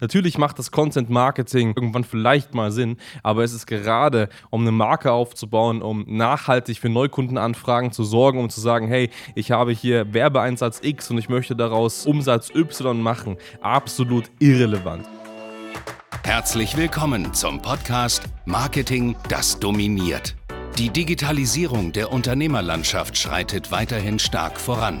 Natürlich macht das Content Marketing irgendwann vielleicht mal Sinn, aber es ist gerade, um eine Marke aufzubauen, um nachhaltig für Neukundenanfragen zu sorgen, um zu sagen, hey, ich habe hier Werbeeinsatz X und ich möchte daraus Umsatz Y machen, absolut irrelevant. Herzlich willkommen zum Podcast Marketing, das dominiert. Die Digitalisierung der Unternehmerlandschaft schreitet weiterhin stark voran.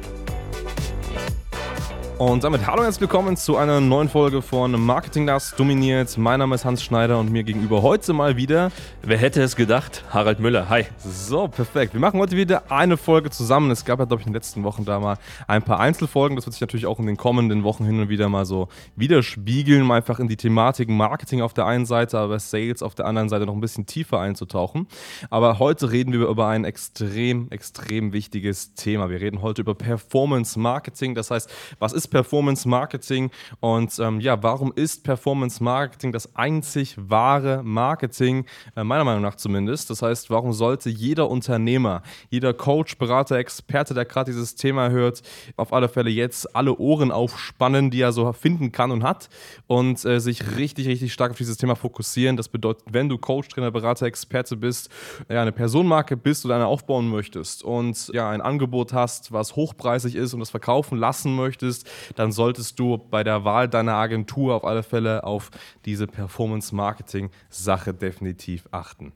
Und damit hallo und herzlich willkommen zu einer neuen Folge von Marketing das dominiert. Mein Name ist Hans Schneider und mir gegenüber heute mal wieder. Wer hätte es gedacht? Harald Müller. Hi. So, perfekt. Wir machen heute wieder eine Folge zusammen. Es gab ja, glaube ich, in den letzten Wochen da mal ein paar Einzelfolgen. Das wird sich natürlich auch in den kommenden Wochen hin und wieder mal so widerspiegeln, mal einfach in die Thematik Marketing auf der einen Seite, aber Sales auf der anderen Seite noch ein bisschen tiefer einzutauchen. Aber heute reden wir über ein extrem, extrem wichtiges Thema. Wir reden heute über Performance Marketing. Das heißt, was ist Performance Marketing und ähm, ja, warum ist Performance Marketing das einzig wahre Marketing, äh, meiner Meinung nach zumindest. Das heißt, warum sollte jeder Unternehmer, jeder Coach, Berater, Experte, der gerade dieses Thema hört, auf alle Fälle jetzt alle Ohren aufspannen, die er so finden kann und hat und äh, sich richtig, richtig stark auf dieses Thema fokussieren. Das bedeutet, wenn du Coach, Trainer, Berater, Experte bist, ja, eine Personenmarke bist oder eine aufbauen möchtest und ja, ein Angebot hast, was hochpreisig ist und das verkaufen lassen möchtest, dann solltest du bei der Wahl deiner Agentur auf alle Fälle auf diese Performance-Marketing-Sache definitiv achten.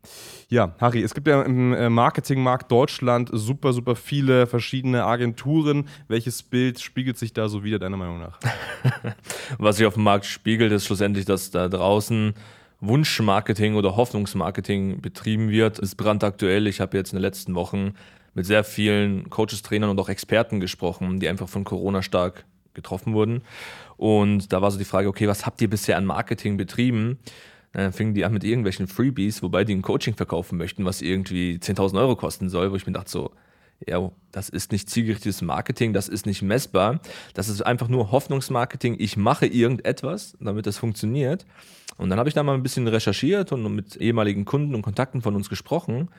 Ja, Harry, es gibt ja im äh, Marketingmarkt Deutschland super, super viele verschiedene Agenturen. Welches Bild spiegelt sich da so wieder, deiner Meinung nach? Was sich auf dem Markt spiegelt, ist schlussendlich, dass da draußen Wunschmarketing oder Hoffnungsmarketing betrieben wird. Es ist brandaktuell. Ich habe jetzt in den letzten Wochen mit sehr vielen Coaches, Trainern und auch Experten gesprochen, die einfach von Corona stark getroffen wurden. Und da war so die Frage, okay, was habt ihr bisher an Marketing betrieben? Dann fingen die an mit irgendwelchen Freebies, wobei die ein Coaching verkaufen möchten, was irgendwie 10.000 Euro kosten soll, wo ich mir dachte so, ja, das ist nicht zielgerichtetes Marketing, das ist nicht messbar, das ist einfach nur Hoffnungsmarketing. Ich mache irgendetwas, damit das funktioniert. Und dann habe ich da mal ein bisschen recherchiert und mit ehemaligen Kunden und Kontakten von uns gesprochen.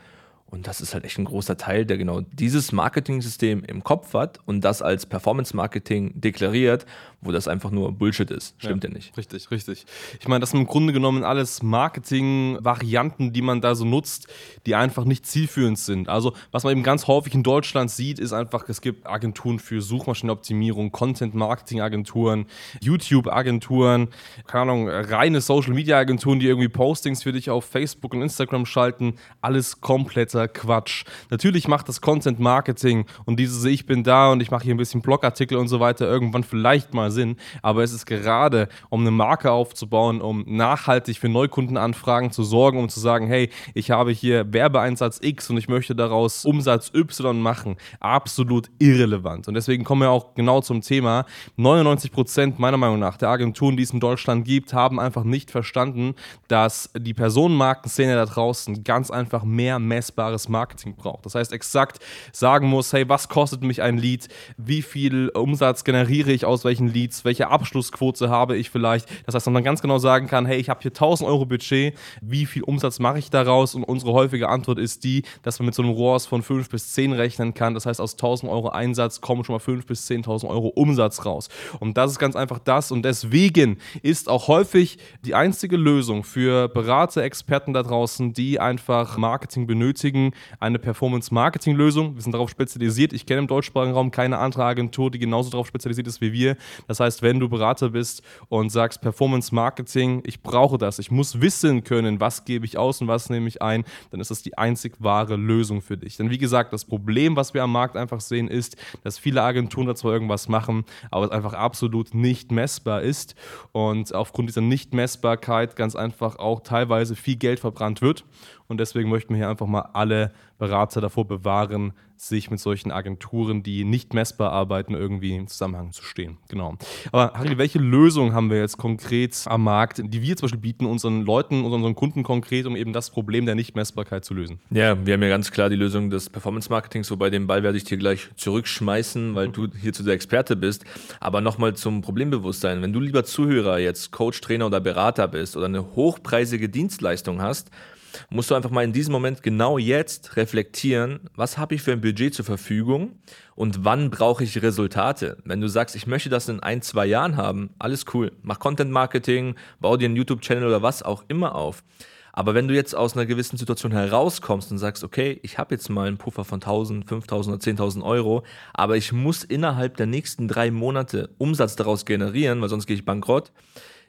Und das ist halt echt ein großer Teil, der genau dieses Marketing-System im Kopf hat und das als Performance-Marketing deklariert, wo das einfach nur Bullshit ist. Stimmt ja, ja nicht. Richtig, richtig. Ich meine, das sind im Grunde genommen alles Marketing-Varianten, die man da so nutzt, die einfach nicht zielführend sind. Also, was man eben ganz häufig in Deutschland sieht, ist einfach, es gibt Agenturen für Suchmaschinenoptimierung, Content-Marketing-Agenturen, YouTube-Agenturen, keine Ahnung, reine Social-Media-Agenturen, die irgendwie Postings für dich auf Facebook und Instagram schalten. Alles komplett kompletter Quatsch. Natürlich macht das Content Marketing und dieses Ich bin da und ich mache hier ein bisschen Blogartikel und so weiter irgendwann vielleicht mal Sinn, aber es ist gerade, um eine Marke aufzubauen, um nachhaltig für Neukundenanfragen zu sorgen, um zu sagen, hey, ich habe hier Werbeeinsatz X und ich möchte daraus Umsatz Y machen, absolut irrelevant. Und deswegen kommen wir auch genau zum Thema. 99 Prozent meiner Meinung nach der Agenturen, die es in Deutschland gibt, haben einfach nicht verstanden, dass die Personenmarkenszene da draußen ganz einfach mehr messbar messbares Marketing braucht. Das heißt, exakt sagen muss, hey, was kostet mich ein Lead? Wie viel Umsatz generiere ich aus welchen Leads? Welche Abschlussquote habe ich vielleicht? Das heißt, dass man ganz genau sagen kann, hey, ich habe hier 1000 Euro Budget, wie viel Umsatz mache ich daraus? Und unsere häufige Antwort ist die, dass man mit so einem ROAS von 5 bis 10 rechnen kann. Das heißt, aus 1000 Euro Einsatz kommen schon mal 5 bis 10.000 Euro Umsatz raus. Und das ist ganz einfach das. Und deswegen ist auch häufig die einzige Lösung für Berater, Experten da draußen, die einfach Marketing benötigen, benötigen eine Performance-Marketing-Lösung. Wir sind darauf spezialisiert. Ich kenne im deutschsprachigen Raum keine andere Agentur, die genauso darauf spezialisiert ist wie wir. Das heißt, wenn du Berater bist und sagst Performance-Marketing, ich brauche das, ich muss wissen können, was gebe ich aus und was nehme ich ein, dann ist das die einzig wahre Lösung für dich. Denn wie gesagt, das Problem, was wir am Markt einfach sehen, ist, dass viele Agenturen dazu irgendwas machen, aber es einfach absolut nicht messbar ist und aufgrund dieser Nicht-Messbarkeit ganz einfach auch teilweise viel Geld verbrannt wird. Und deswegen möchten wir hier einfach mal alle Berater davor bewahren, sich mit solchen Agenturen, die nicht messbar arbeiten, irgendwie im Zusammenhang zu stehen. Genau. Aber Harry, welche Lösung haben wir jetzt konkret am Markt, die wir zum Beispiel bieten unseren Leuten, unseren Kunden konkret, um eben das Problem der Nichtmessbarkeit zu lösen? Ja, wir haben ja ganz klar die Lösung des Performance-Marketings, wobei den Ball werde ich dir gleich zurückschmeißen, weil du hierzu der Experte bist. Aber nochmal zum Problembewusstsein. Wenn du lieber Zuhörer jetzt Coach, Trainer oder Berater bist oder eine hochpreisige Dienstleistung hast, musst du einfach mal in diesem Moment genau jetzt reflektieren, was habe ich für ein Budget zur Verfügung und wann brauche ich Resultate. Wenn du sagst, ich möchte das in ein, zwei Jahren haben, alles cool. Mach Content Marketing, bau dir einen YouTube-Channel oder was auch immer auf. Aber wenn du jetzt aus einer gewissen Situation herauskommst und sagst, okay, ich habe jetzt mal einen Puffer von 1000, 5000 oder 10.000 Euro, aber ich muss innerhalb der nächsten drei Monate Umsatz daraus generieren, weil sonst gehe ich bankrott,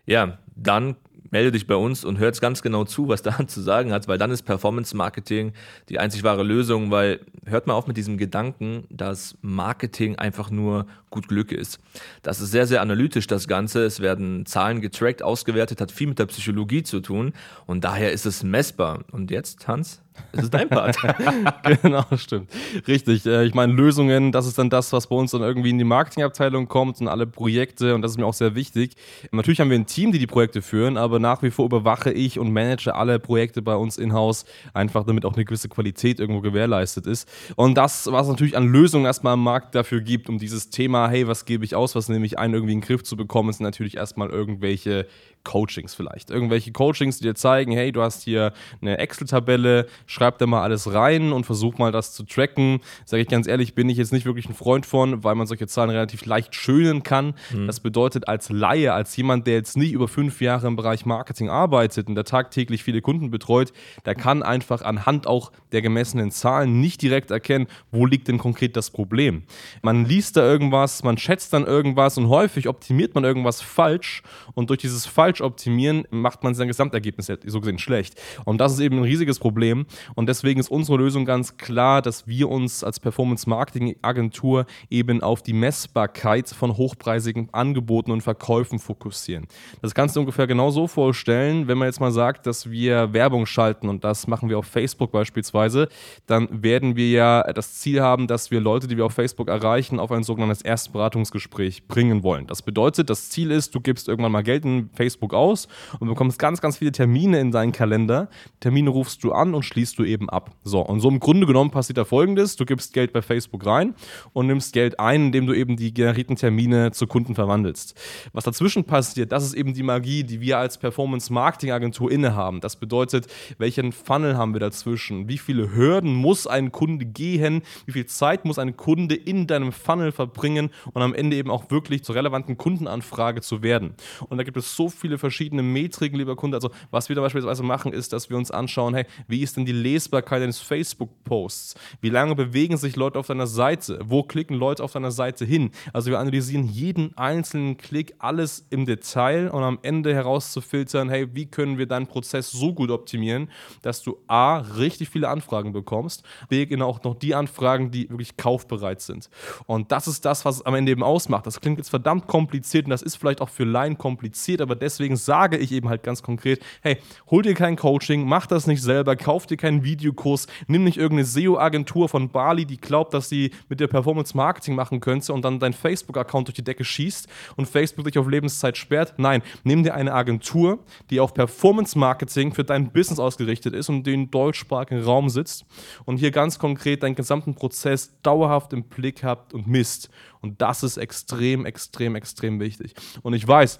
ja, dann melde dich bei uns und hör jetzt ganz genau zu, was da zu sagen hat, weil dann ist Performance Marketing die einzig wahre Lösung, weil hört mal auf mit diesem Gedanken, dass Marketing einfach nur gut Glück ist. Das ist sehr, sehr analytisch, das Ganze. Es werden Zahlen getrackt, ausgewertet, hat viel mit der Psychologie zu tun und daher ist es messbar. Und jetzt, Hans? Das ist dein Part. genau, stimmt. Richtig. Äh, ich meine, Lösungen, das ist dann das, was bei uns dann irgendwie in die Marketingabteilung kommt und alle Projekte und das ist mir auch sehr wichtig. Natürlich haben wir ein Team, die die Projekte führen, aber nach wie vor überwache ich und manage alle Projekte bei uns in-house, einfach damit auch eine gewisse Qualität irgendwo gewährleistet ist. Und das, was es natürlich an Lösungen erstmal am Markt dafür gibt, um dieses Thema, hey, was gebe ich aus, was nehme ich ein, irgendwie in den Griff zu bekommen, sind natürlich erstmal irgendwelche Coachings vielleicht. Irgendwelche Coachings, die dir zeigen, hey, du hast hier eine Excel-Tabelle, schreib da mal alles rein und versuch mal das zu tracken. Sage ich ganz ehrlich, bin ich jetzt nicht wirklich ein Freund von, weil man solche Zahlen relativ leicht schönen kann. Mhm. Das bedeutet als Laie, als jemand, der jetzt nicht über fünf Jahre im Bereich Marketing arbeitet und der tagtäglich viele Kunden betreut, der kann einfach anhand auch der gemessenen Zahlen nicht direkt erkennen, wo liegt denn konkret das Problem. Man liest da irgendwas, man schätzt dann irgendwas und häufig optimiert man irgendwas falsch und durch dieses falsch falsch optimieren, macht man sein Gesamtergebnis so gesehen schlecht. Und das ist eben ein riesiges Problem. Und deswegen ist unsere Lösung ganz klar, dass wir uns als Performance Marketing Agentur eben auf die Messbarkeit von hochpreisigen Angeboten und Verkäufen fokussieren. Das kannst du ungefähr genau so vorstellen, wenn man jetzt mal sagt, dass wir Werbung schalten und das machen wir auf Facebook beispielsweise, dann werden wir ja das Ziel haben, dass wir Leute, die wir auf Facebook erreichen, auf ein sogenanntes Erstberatungsgespräch bringen wollen. Das bedeutet, das Ziel ist, du gibst irgendwann mal Geld in Facebook Facebook aus und bekommst ganz, ganz viele Termine in deinen Kalender. Termine rufst du an und schließt du eben ab. So, und so im Grunde genommen passiert da folgendes: Du gibst Geld bei Facebook rein und nimmst Geld ein, indem du eben die generierten Termine zu Kunden verwandelst. Was dazwischen passiert, das ist eben die Magie, die wir als Performance-Marketing-Agentur innehaben. Das bedeutet, welchen Funnel haben wir dazwischen? Wie viele Hürden muss ein Kunde gehen? Wie viel Zeit muss ein Kunde in deinem Funnel verbringen und am Ende eben auch wirklich zur relevanten Kundenanfrage zu werden? Und da gibt es so viele verschiedene Metriken, lieber Kunde. Also, was wir da beispielsweise machen, ist, dass wir uns anschauen, hey, wie ist denn die Lesbarkeit eines Facebook-Posts? Wie lange bewegen sich Leute auf deiner Seite? Wo klicken Leute auf deiner Seite hin? Also, wir analysieren jeden einzelnen Klick, alles im Detail und am Ende herauszufiltern, hey, wie können wir deinen Prozess so gut optimieren, dass du A, richtig viele Anfragen bekommst, B, genau auch noch die Anfragen, die wirklich kaufbereit sind. Und das ist das, was es am Ende eben ausmacht. Das klingt jetzt verdammt kompliziert und das ist vielleicht auch für Laien kompliziert, aber deswegen deswegen sage ich eben halt ganz konkret, hey, hol dir kein Coaching, mach das nicht selber, kauf dir keinen Videokurs, nimm nicht irgendeine SEO-Agentur von Bali, die glaubt, dass sie mit dir Performance Marketing machen könnte und dann dein Facebook-Account durch die Decke schießt und Facebook dich auf Lebenszeit sperrt. Nein, nimm dir eine Agentur, die auf Performance Marketing für dein Business ausgerichtet ist und den deutschsprachigen Raum sitzt und hier ganz konkret deinen gesamten Prozess dauerhaft im Blick habt und misst. Und das ist extrem, extrem, extrem wichtig. Und ich weiß,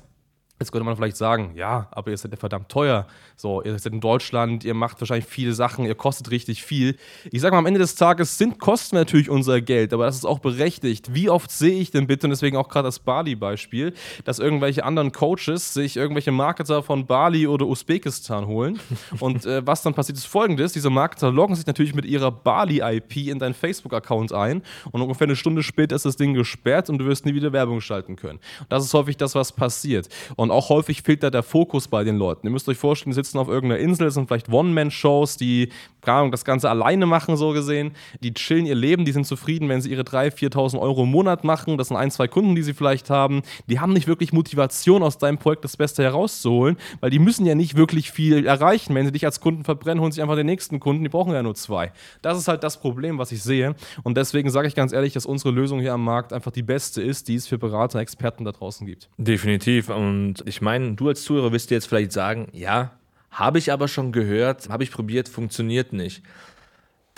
Jetzt könnte man vielleicht sagen, ja, aber ihr seid ja verdammt teuer. So, ihr seid in Deutschland, ihr macht wahrscheinlich viele Sachen, ihr kostet richtig viel. Ich sage mal, am Ende des Tages sind Kosten natürlich unser Geld, aber das ist auch berechtigt. Wie oft sehe ich denn bitte, und deswegen auch gerade das Bali-Beispiel, dass irgendwelche anderen Coaches sich irgendwelche Marketer von Bali oder Usbekistan holen. Und äh, was dann passiert, ist folgendes: Diese Marketer loggen sich natürlich mit ihrer Bali-IP in deinen Facebook-Account ein und ungefähr eine Stunde später ist das Ding gesperrt und du wirst nie wieder Werbung schalten können. Und das ist häufig das, was passiert. Und Und auch häufig fehlt da der Fokus bei den Leuten. Ihr müsst euch vorstellen, die sitzen auf irgendeiner Insel, sind vielleicht One-Man-Shows, die das Ganze alleine machen, so gesehen. Die chillen ihr Leben, die sind zufrieden, wenn sie ihre 3.000, 4.000 Euro im Monat machen. Das sind ein, zwei Kunden, die sie vielleicht haben. Die haben nicht wirklich Motivation, aus deinem Projekt das Beste herauszuholen, weil die müssen ja nicht wirklich viel erreichen. Wenn sie dich als Kunden verbrennen, holen sie einfach den nächsten Kunden. Die brauchen ja nur zwei. Das ist halt das Problem, was ich sehe. Und deswegen sage ich ganz ehrlich, dass unsere Lösung hier am Markt einfach die beste ist, die es für Berater, Experten da draußen gibt. Definitiv. Und ich meine, du als Zuhörer wirst dir jetzt vielleicht sagen, ja, habe ich aber schon gehört, habe ich probiert, funktioniert nicht.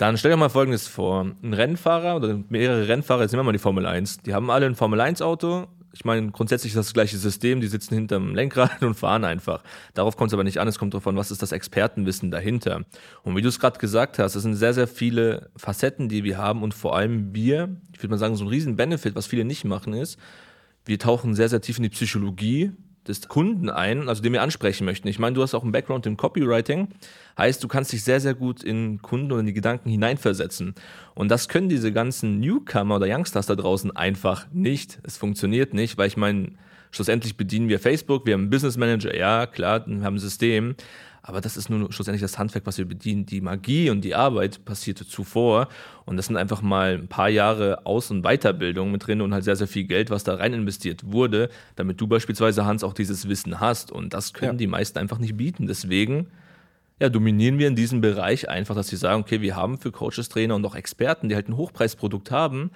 Dann stell dir mal Folgendes vor. Ein Rennfahrer oder mehrere Rennfahrer, jetzt nehmen wir mal die Formel 1, die haben alle ein Formel 1 Auto. Ich meine, grundsätzlich ist das, das gleiche System, die sitzen hinterm Lenkrad und fahren einfach. Darauf kommt es aber nicht an, es kommt darauf an, was ist das Expertenwissen dahinter. Und wie du es gerade gesagt hast, es sind sehr, sehr viele Facetten, die wir haben und vor allem wir, ich würde mal sagen, so ein riesen Benefit, was viele nicht machen, ist, wir tauchen sehr, sehr tief in die Psychologie des Kunden ein, also den wir ansprechen möchten. Ich meine, du hast auch einen Background im Copywriting, heißt, du kannst dich sehr, sehr gut in Kunden und in die Gedanken hineinversetzen. Und das können diese ganzen Newcomer oder Youngsters da draußen einfach nicht. Es funktioniert nicht, weil ich meine, schlussendlich bedienen wir Facebook, wir haben einen Business Manager, ja, klar, wir haben ein System, aber das ist nur schlussendlich das Handwerk, was wir bedienen. Die Magie und die Arbeit passierte zuvor. Und das sind einfach mal ein paar Jahre Aus- und Weiterbildung mit drin und halt sehr, sehr viel Geld, was da rein investiert wurde, damit du beispielsweise, Hans, auch dieses Wissen hast. Und das können ja. die meisten einfach nicht bieten. Deswegen ja, dominieren wir in diesem Bereich einfach, dass sie sagen, okay, wir haben für Coaches, Trainer und auch Experten, die halt ein Hochpreisprodukt haben,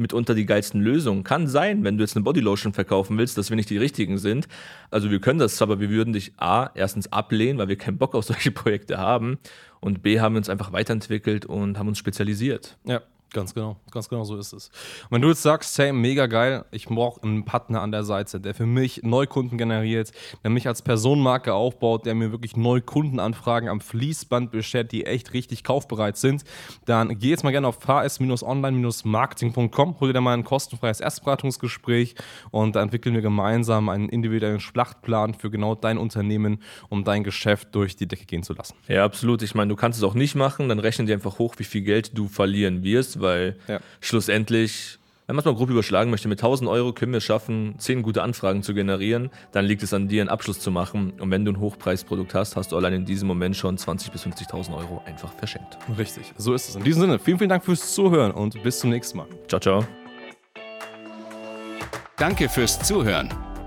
mitunter die geilsten Lösungen. Kann sein, wenn du jetzt eine Bodylotion verkaufen willst, dass wir nicht die richtigen sind. Also wir können das, aber wir würden dich A, erstens ablehnen, weil wir keinen Bock auf solche Projekte haben und B, haben wir uns einfach weiterentwickelt und haben uns spezialisiert. Ja. Ganz genau, ganz genau so ist es. Und wenn du jetzt sagst, hey, mega geil, ich brauche einen Partner an der Seite, der für mich Neukunden generiert, der mich als Personenmarke aufbaut, der mir wirklich Neukundenanfragen am Fließband bestellt, die echt richtig kaufbereit sind, dann geh jetzt mal gerne auf hs-online-marketing.com, hol dir da mal ein kostenfreies Erstberatungsgespräch und da entwickeln wir gemeinsam einen individuellen Schlachtplan für genau dein Unternehmen, um dein Geschäft durch die Decke gehen zu lassen. Ja, absolut. Ich meine, du kannst es auch nicht machen, dann rechnen dir einfach hoch, wie viel Geld du verlieren wirst weil ja. schlussendlich, wenn man es mal grob überschlagen möchte, mit 1000 Euro können wir es schaffen, 10 gute Anfragen zu generieren, dann liegt es an dir, einen Abschluss zu machen. Und wenn du ein Hochpreisprodukt hast, hast du allein in diesem Moment schon 20.000 bis 50.000 Euro einfach verschenkt. Richtig, so ist es. In diesem Sinne, vielen, vielen Dank fürs Zuhören und bis zum nächsten Mal. Ciao, ciao. Danke fürs Zuhören.